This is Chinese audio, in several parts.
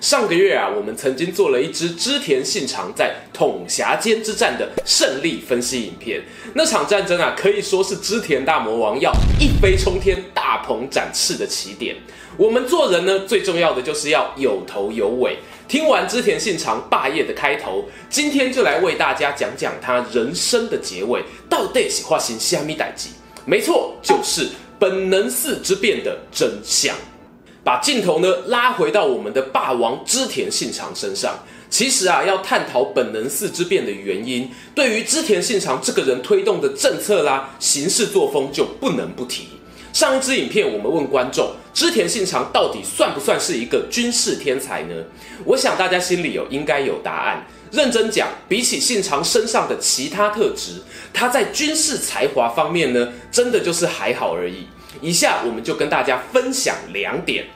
上个月啊，我们曾经做了一支织田信长在桶狭间之战的胜利分析影片。那场战争啊，可以说是织田大魔王要一飞冲天、大鹏展翅的起点。我们做人呢，最重要的就是要有头有尾。听完织田信长霸业的开头，今天就来为大家讲讲他人生的结尾，到底是发生虾米代志？没错，就是本能寺之变的真相。把镜头呢拉回到我们的霸王织田信长身上，其实啊，要探讨本能寺之变的原因，对于织田信长这个人推动的政策啦、行事作风就不能不提。上一支影片我们问观众，织田信长到底算不算是一个军事天才呢？我想大家心里有应该有答案。认真讲，比起信长身上的其他特质，他在军事才华方面呢，真的就是还好而已。以下我们就跟大家分享两点。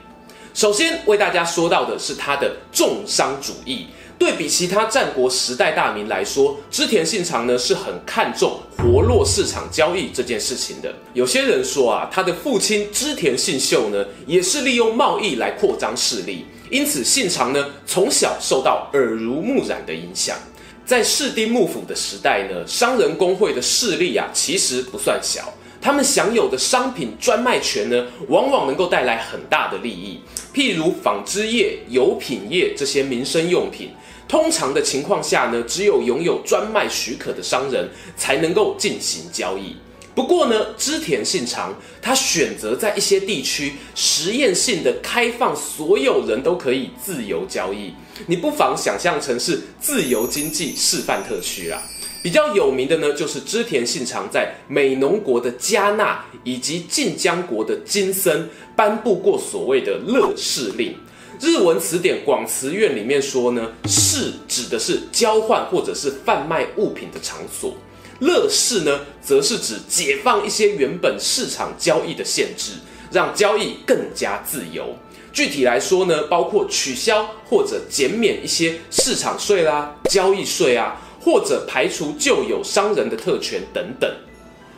首先为大家说到的是他的重商主义。对比其他战国时代大名来说，织田信长呢是很看重活络市场交易这件事情的。有些人说啊，他的父亲织田信秀呢也是利用贸易来扩张势力，因此信长呢从小受到耳濡目染的影响。在室町幕府的时代呢，商人工会的势力啊其实不算小。他们享有的商品专卖权呢，往往能够带来很大的利益。譬如纺织业、油品业这些民生用品，通常的情况下呢，只有拥有专卖许可的商人才能够进行交易。不过呢，织田信长他选择在一些地区实验性的开放，所有人都可以自由交易。你不妨想象成是自由经济示范特区啊。比较有名的呢，就是织田信长在美浓国的加纳以及近江国的金森颁布过所谓的乐市令。日文词典广辞苑里面说呢，市指的是交换或者是贩卖物品的场所，乐市呢，则是指解放一些原本市场交易的限制，让交易更加自由。具体来说呢，包括取消或者减免一些市场税啦、交易税啊。或者排除旧有商人的特权等等。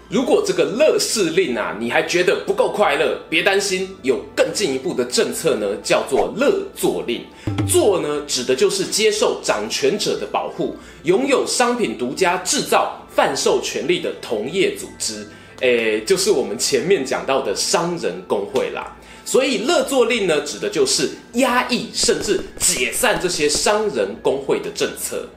如果这个乐事令啊，你还觉得不够快乐，别担心，有更进一步的政策呢，叫做乐作令。作呢，指的就是接受掌权者的保护，拥有商品独家制造、贩售权利的同业组织，诶，就是我们前面讲到的商人工会啦。所以乐作令呢，指的就是压抑甚至解散这些商人工会的政策。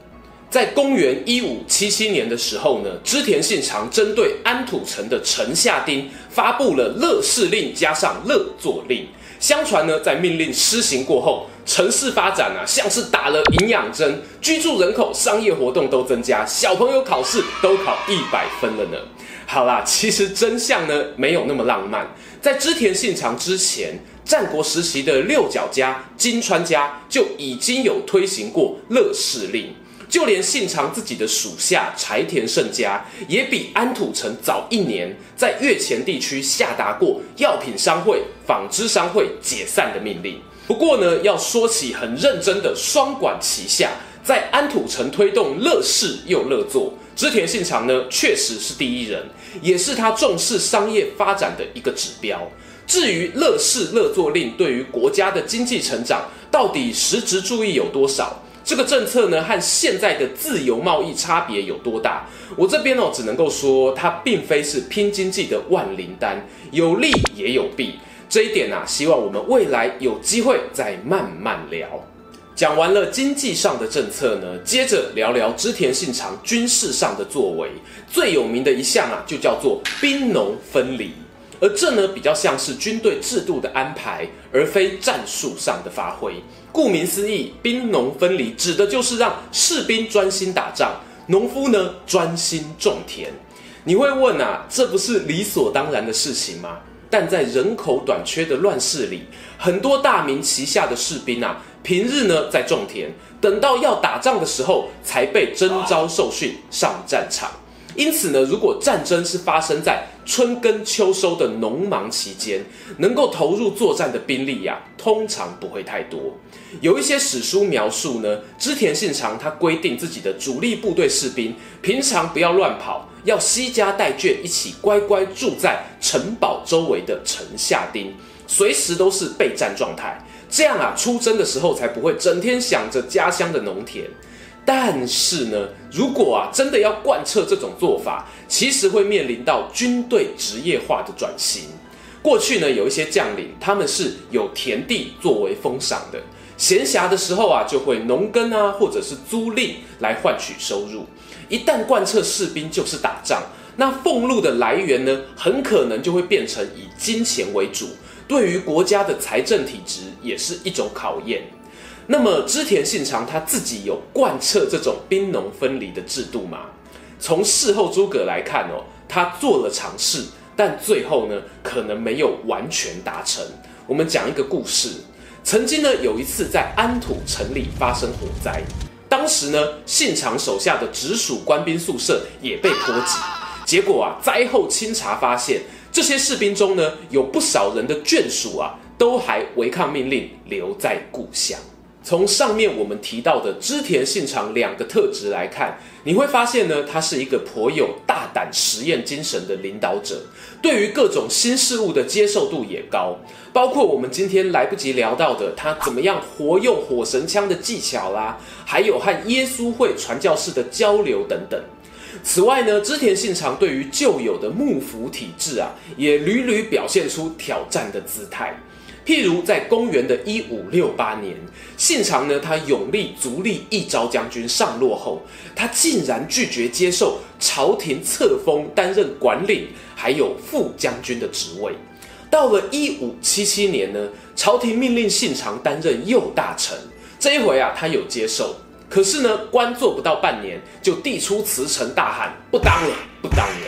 在公元一五七七年的时候呢，织田信长针对安土城的城下町发布了乐市令加上乐作令。相传呢，在命令施行过后，城市发展啊，像是打了营养针，居住人口、商业活动都增加，小朋友考试都考一百分了呢。好啦，其实真相呢，没有那么浪漫。在织田信长之前，战国时期的六角家、金川家就已经有推行过乐市令。就连信长自己的属下柴田胜家，也比安土城早一年，在越前地区下达过药品商会、纺织商会解散的命令。不过呢，要说起很认真的双管齐下，在安土城推动乐事又乐作，织田信长呢确实是第一人，也是他重视商业发展的一个指标。至于乐市乐作令对于国家的经济成长到底实质注意有多少？这个政策呢，和现在的自由贸易差别有多大？我这边哦，只能够说它并非是拼经济的万灵丹，有利也有弊。这一点啊，希望我们未来有机会再慢慢聊。讲完了经济上的政策呢，接着聊聊织田信长军事上的作为。最有名的一项啊，就叫做兵农分离。而这呢，比较像是军队制度的安排，而非战术上的发挥。顾名思义，兵农分离指的就是让士兵专心打仗，农夫呢专心种田。你会问啊，这不是理所当然的事情吗？但在人口短缺的乱世里，很多大名旗下的士兵啊，平日呢在种田，等到要打仗的时候才被征召受训上战场。因此呢，如果战争是发生在春耕秋收的农忙期间，能够投入作战的兵力呀、通常不会太多。有一些史书描述呢，织田信长他规定自己的主力部队士兵平常不要乱跑，要携家带眷一起乖乖住在城堡周围的城下町，随时都是备战状态。这样啊，出征的时候才不会整天想着家乡的农田。但是呢，如果啊真的要贯彻这种做法，其实会面临到军队职业化的转型。过去呢，有一些将领他们是有田地作为封赏的，闲暇的时候啊就会农耕啊，或者是租赁来换取收入。一旦贯彻士兵就是打仗，那俸禄的来源呢，很可能就会变成以金钱为主，对于国家的财政体制也是一种考验。那么织田信长他自己有贯彻这种兵农分离的制度吗？从事后诸葛来看哦，他做了尝试，但最后呢，可能没有完全达成。我们讲一个故事，曾经呢有一次在安土城里发生火灾，当时呢信长手下的直属官兵宿舍也被波及，结果啊灾后清查发现，这些士兵中呢有不少人的眷属啊都还违抗命令留在故乡。从上面我们提到的织田信长两个特质来看，你会发现呢，他是一个颇有大胆实验精神的领导者，对于各种新事物的接受度也高，包括我们今天来不及聊到的他怎么样活用火神枪的技巧啦，还有和耶稣会传教士的交流等等。此外呢，织田信长对于旧有的幕府体制啊，也屡屡表现出挑战的姿态。譬如在公元的一五六八年，信长呢，他拥立足利一朝将军上洛后，他竟然拒绝接受朝廷册封担任管领还有副将军的职位。到了一五七七年呢，朝廷命令信长担任右大臣，这一回啊，他有接受，可是呢，官做不到半年就递出辞呈，大喊不当了，不当了。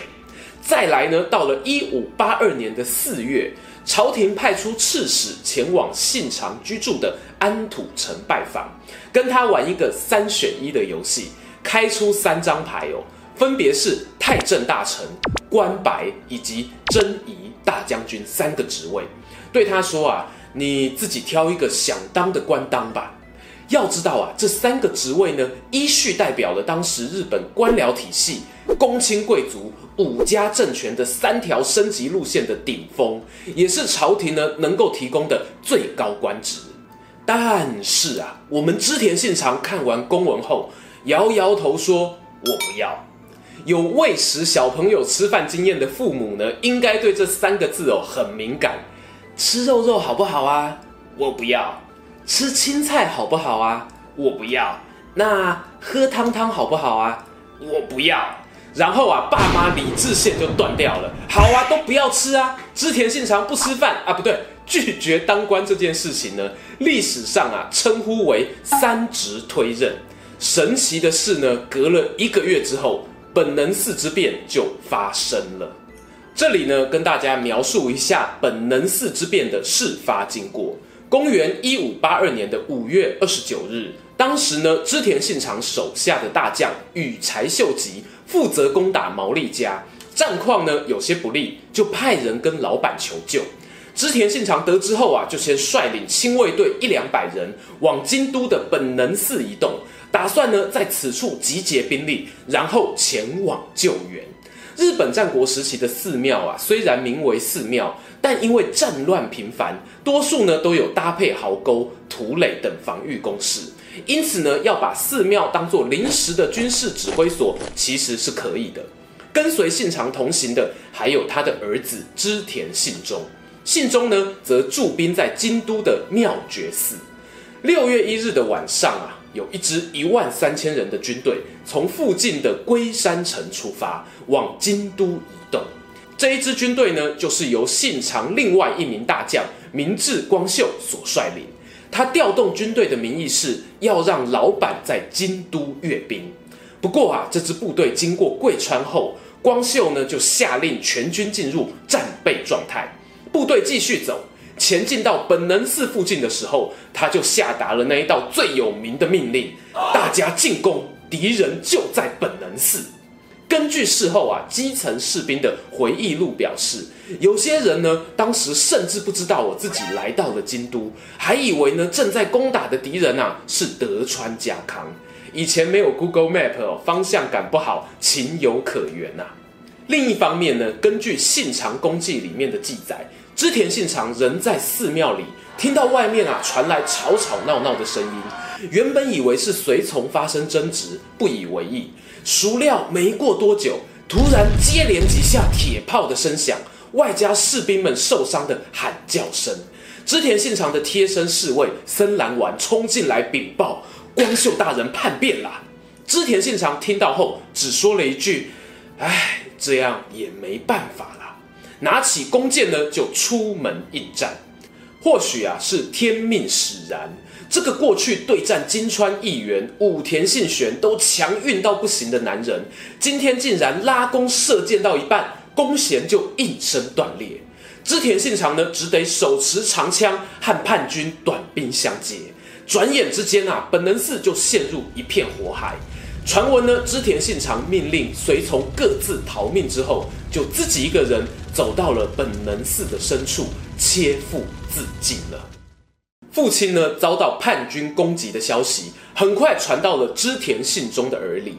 再来呢，到了一五八二年的四月。朝廷派出刺史前往信长居住的安土城拜访，跟他玩一个三选一的游戏，开出三张牌哦，分别是太政大臣、官白以及征夷大将军三个职位，对他说啊，你自己挑一个想当的官当吧。要知道啊，这三个职位呢，依序代表了当时日本官僚体系、公卿贵族、武家政权的三条升级路线的顶峰，也是朝廷呢能够提供的最高官职。但是啊，我们织田信长看完公文后，摇摇头说：“我不要。”有喂食小朋友吃饭经验的父母呢，应该对这三个字哦很敏感。吃肉肉好不好啊？我不要。吃青菜好不好啊？我不要。那喝汤汤好不好啊？我不要。然后啊，爸妈理智线就断掉了。好啊，都不要吃啊。织田信长不吃饭啊，不对，拒绝当官这件事情呢，历史上啊称呼为三职推任。神奇的是呢，隔了一个月之后，本能寺之变就发生了。这里呢，跟大家描述一下本能寺之变的事发经过。公元一五八二年的五月二十九日，当时呢，织田信长手下的大将羽柴秀吉负责攻打毛利家，战况呢有些不利，就派人跟老板求救。织田信长得知后啊，就先率领亲卫队一两百人往京都的本能寺移动，打算呢在此处集结兵力，然后前往救援。日本战国时期的寺庙啊，虽然名为寺庙，但因为战乱频繁，多数呢都有搭配壕沟、土垒等防御工事，因此呢，要把寺庙当作临时的军事指挥所，其实是可以的。跟随信长同行的还有他的儿子织田信忠，信忠呢则驻兵在京都的妙觉寺。六月一日的晚上啊。有一支一万三千人的军队从附近的龟山城出发，往京都移动。这一支军队呢，就是由信长另外一名大将明智光秀所率领。他调动军队的名义是要让老板在京都阅兵。不过啊，这支部队经过贵川后，光秀呢就下令全军进入战备状态。部队继续走。前进到本能寺附近的时候，他就下达了那一道最有名的命令：大家进攻，敌人就在本能寺。根据事后啊，基层士兵的回忆录表示，有些人呢，当时甚至不知道我自己来到了京都，还以为呢正在攻打的敌人啊是德川家康。以前没有 Google Map，方向感不好，情有可原呐、啊。另一方面呢，根据信长公记里面的记载，织田信长仍在寺庙里听到外面啊传来吵吵闹闹的声音，原本以为是随从发生争执，不以为意。孰料没过多久，突然接连几下铁炮的声响，外加士兵们受伤的喊叫声。织田信长的贴身侍卫森兰丸冲进来禀报：光秀大人叛变了。织田信长听到后，只说了一句：“唉，这样也没办法了。”拿起弓箭呢，就出门应战。或许啊，是天命使然。这个过去对战金川义元、武田信玄都强运到不行的男人，今天竟然拉弓射箭到一半，弓弦就应声断裂。织田信长呢，只得手持长枪和叛军短兵相接。转眼之间啊，本能寺就陷入一片火海。传闻呢，织田信长命令随从各自逃命之后，就自己一个人走到了本能寺的深处，切腹自尽了。父亲呢，遭到叛军攻击的消息很快传到了织田信忠的耳里。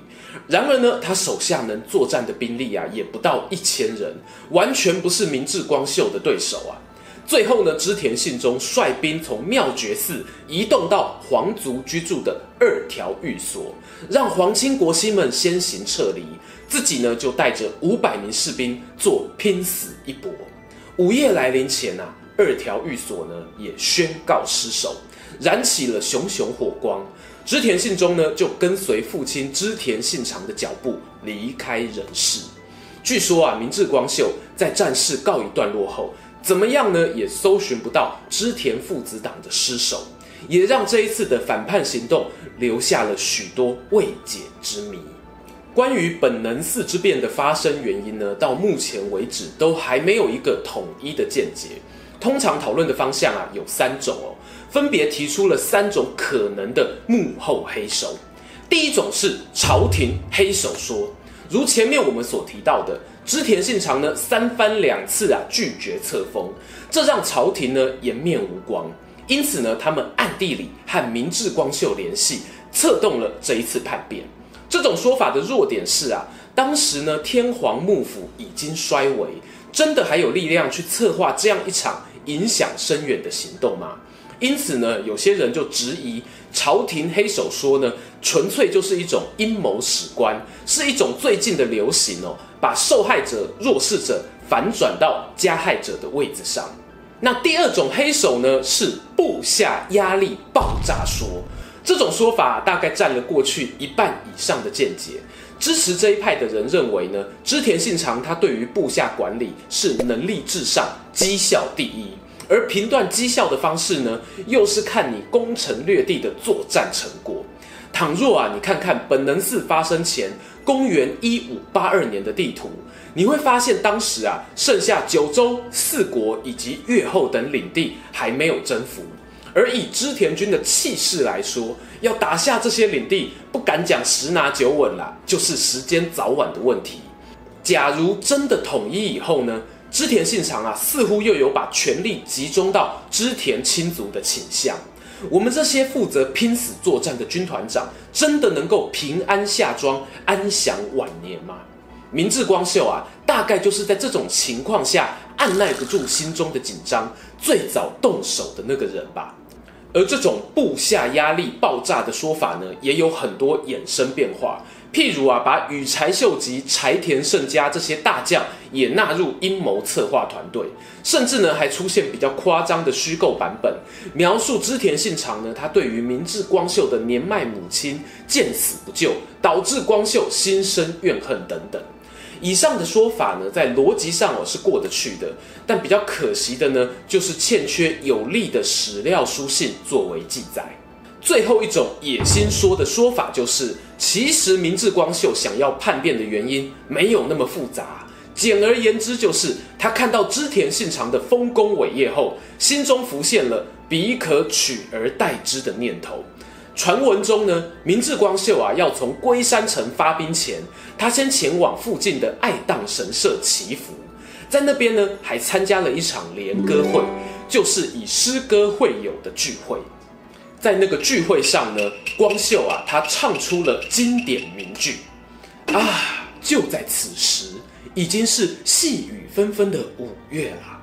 然而呢，他手下能作战的兵力啊，也不到一千人，完全不是明智光秀的对手啊。最后呢，织田信忠率兵从妙觉寺移动到皇族居住的二条寓所，让皇亲国戚们先行撤离，自己呢就带着五百名士兵做拼死一搏。午夜来临前啊。二条寓所呢也宣告失守，燃起了熊熊火光。织田信忠呢就跟随父亲织田信长的脚步离开人世。据说啊，明智光秀在战事告一段落后，怎么样呢也搜寻不到织田父子党的尸首，也让这一次的反叛行动留下了许多未解之谜。关于本能寺之变的发生原因呢，到目前为止都还没有一个统一的见解。通常讨论的方向啊有三种哦，分别提出了三种可能的幕后黑手。第一种是朝廷黑手说，如前面我们所提到的，织田信长呢三番两次啊拒绝册封，这让朝廷呢颜面无光，因此呢他们暗地里和明智光秀联系，策动了这一次叛变。这种说法的弱点是啊，当时呢天皇幕府已经衰微，真的还有力量去策划这样一场影响深远的行动吗？因此呢，有些人就质疑朝廷黑手说呢，纯粹就是一种阴谋史观，是一种最近的流行哦，把受害者、弱势者反转到加害者的位子上。那第二种黑手呢，是部下压力爆炸说，这种说法大概占了过去一半以上的见解。支持这一派的人认为呢，织田信长他对于部下管理是能力至上、绩效第一，而评断绩效的方式呢，又是看你攻城略地的作战成果。倘若啊，你看看本能寺发生前公元一五八二年的地图，你会发现当时啊，剩下九州、四国以及越后等领地还没有征服。而以织田军的气势来说，要打下这些领地，不敢讲十拿九稳啦，就是时间早晚的问题。假如真的统一以后呢，织田信长啊，似乎又有把权力集中到织田亲族的倾向。我们这些负责拼死作战的军团长，真的能够平安下庄，安享晚年吗？明智光秀啊，大概就是在这种情况下，按捺不住心中的紧张，最早动手的那个人吧。而这种部下压力爆炸的说法呢，也有很多衍生变化。譬如啊，把羽柴秀吉、柴田胜家这些大将也纳入阴谋策划团队，甚至呢，还出现比较夸张的虚构版本，描述织田信长呢，他对于明智光秀的年迈母亲见死不救，导致光秀心生怨恨等等。以上的说法呢，在逻辑上哦是过得去的，但比较可惜的呢，就是欠缺有力的史料书信作为记载。最后一种野心说的说法就是，其实明智光秀想要叛变的原因没有那么复杂，简而言之，就是他看到织田信长的丰功伟业后，心中浮现了彼可取而代之的念头。传闻中呢，明智光秀啊要从龟山城发兵前，他先前往附近的爱宕神社祈福，在那边呢还参加了一场联歌会，就是以诗歌会友的聚会。在那个聚会上呢，光秀啊他唱出了经典名句啊，就在此时，已经是细雨纷纷的五月了。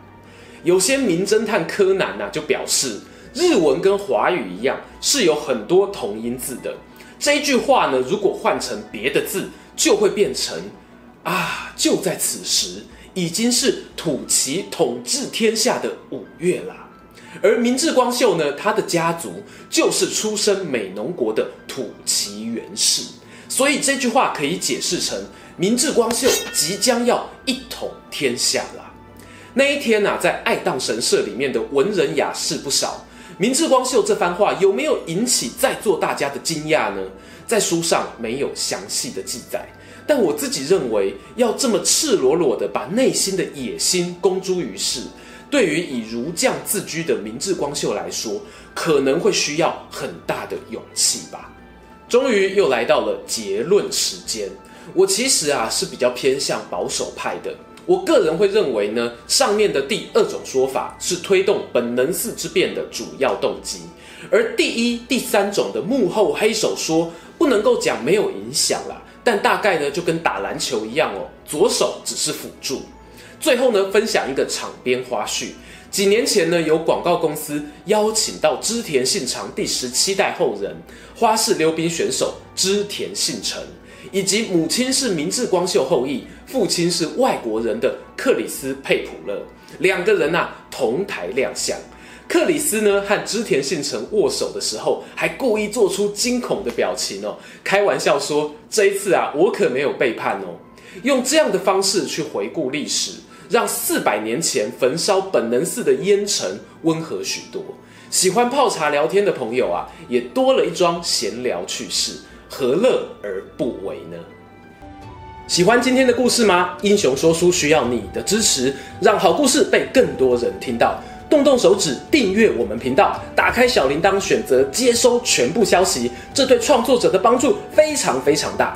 有些名侦探柯南呐、啊、就表示。日文跟华语一样，是有很多同音字的。这一句话呢，如果换成别的字，就会变成啊，就在此时，已经是土岐统治天下的五月啦。而明智光秀呢，他的家族就是出身美浓国的土岐元氏，所以这句话可以解释成明智光秀即将要一统天下啦。那一天啊，在爱宕神社里面的文人雅士不少。明智光秀这番话有没有引起在座大家的惊讶呢？在书上没有详细的记载，但我自己认为，要这么赤裸裸的把内心的野心公诸于世，对于以儒将自居的明智光秀来说，可能会需要很大的勇气吧。终于又来到了结论时间，我其实啊是比较偏向保守派的。我个人会认为呢，上面的第二种说法是推动本能寺之变的主要动机，而第一、第三种的幕后黑手说不能够讲没有影响啦，但大概呢就跟打篮球一样哦，左手只是辅助。最后呢，分享一个场边花絮，几年前呢，有广告公司邀请到织田信长第十七代后人花式溜冰选手织田信成。以及母亲是明治光秀后裔，父亲是外国人的克里斯佩普勒，两个人啊同台亮相。克里斯呢和织田信成握手的时候，还故意做出惊恐的表情哦，开玩笑说这一次啊我可没有背叛哦。用这样的方式去回顾历史，让四百年前焚烧本能寺的烟尘温和许多。喜欢泡茶聊天的朋友啊，也多了一桩闲聊趣事。何乐而不为呢？喜欢今天的故事吗？英雄说书需要你的支持，让好故事被更多人听到。动动手指订阅我们频道，打开小铃铛，选择接收全部消息，这对创作者的帮助非常非常大。